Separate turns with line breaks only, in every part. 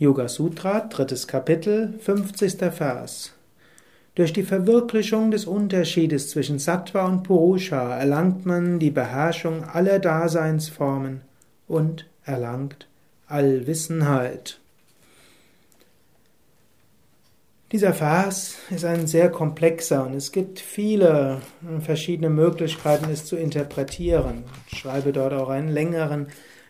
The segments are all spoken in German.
Yoga Sutra, drittes Kapitel, 50. Vers. Durch die Verwirklichung des Unterschiedes zwischen Sattva und Purusha erlangt man die Beherrschung aller Daseinsformen und erlangt Allwissenheit. Dieser Vers ist ein sehr komplexer und es gibt viele verschiedene Möglichkeiten, es zu interpretieren. Ich schreibe dort auch einen längeren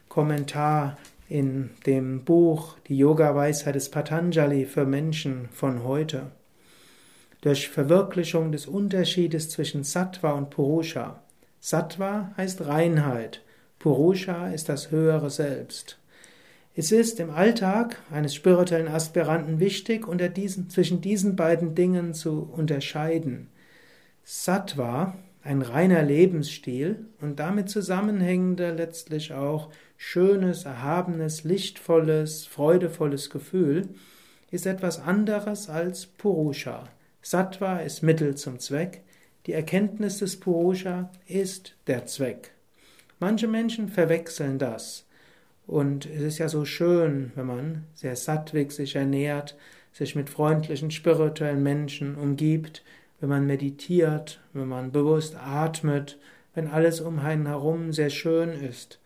Kommentar in dem Buch Die Yoga-Weisheit des Patanjali für Menschen von heute. Durch Verwirklichung des Unterschiedes zwischen Sattva und Purusha. Sattva heißt Reinheit, Purusha ist das höhere Selbst. Es ist im Alltag eines spirituellen Aspiranten wichtig, unter diesen, zwischen diesen beiden Dingen zu unterscheiden. Sattva ein reiner Lebensstil und damit zusammenhängender letztlich auch schönes, erhabenes, lichtvolles, freudevolles Gefühl ist etwas anderes als Purusha. Sattva ist Mittel zum Zweck, die Erkenntnis des Purusha ist der Zweck. Manche Menschen verwechseln das. Und es ist ja so schön, wenn man sehr sattwig sich ernährt, sich mit freundlichen, spirituellen Menschen umgibt, wenn man meditiert, wenn man bewusst atmet, wenn alles um einen herum sehr schön ist.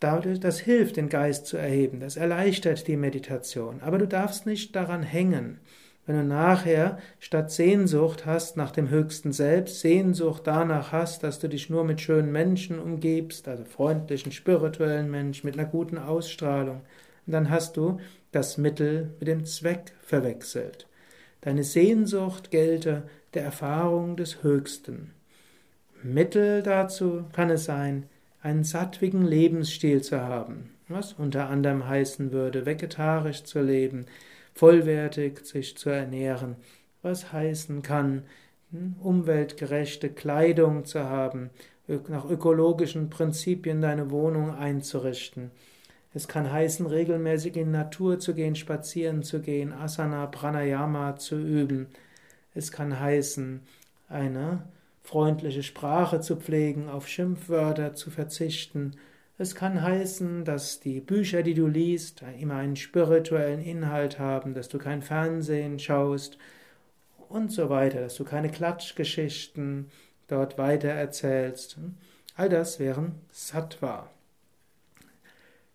Das hilft, den Geist zu erheben, das erleichtert die Meditation. Aber du darfst nicht daran hängen. Wenn du nachher statt Sehnsucht hast nach dem höchsten Selbst, Sehnsucht danach hast, dass du dich nur mit schönen Menschen umgibst, also freundlichen, spirituellen Menschen mit einer guten Ausstrahlung, dann hast du das Mittel mit dem Zweck verwechselt. Deine Sehnsucht gelte der Erfahrung des Höchsten. Mittel dazu kann es sein, einen sattwigen Lebensstil zu haben, was unter anderem heißen würde, vegetarisch zu leben, vollwertig sich zu ernähren, was heißen kann, umweltgerechte Kleidung zu haben, nach ökologischen Prinzipien deine Wohnung einzurichten, es kann heißen, regelmäßig in Natur zu gehen, spazieren zu gehen, Asana, Pranayama zu üben. Es kann heißen, eine freundliche Sprache zu pflegen, auf Schimpfwörter zu verzichten. Es kann heißen, dass die Bücher, die du liest, immer einen spirituellen Inhalt haben, dass du kein Fernsehen schaust und so weiter, dass du keine Klatschgeschichten dort weiter erzählst. All das wären Sattva.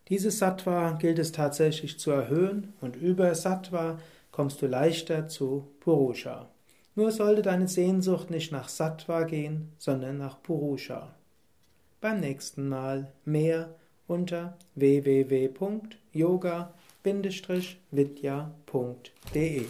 Dieses Sattva gilt es tatsächlich zu erhöhen und über Sattva kommst du leichter zu Purusha. Nur sollte deine Sehnsucht nicht nach Sattva gehen, sondern nach Purusha. Beim nächsten Mal mehr unter www.yoga-vidya.de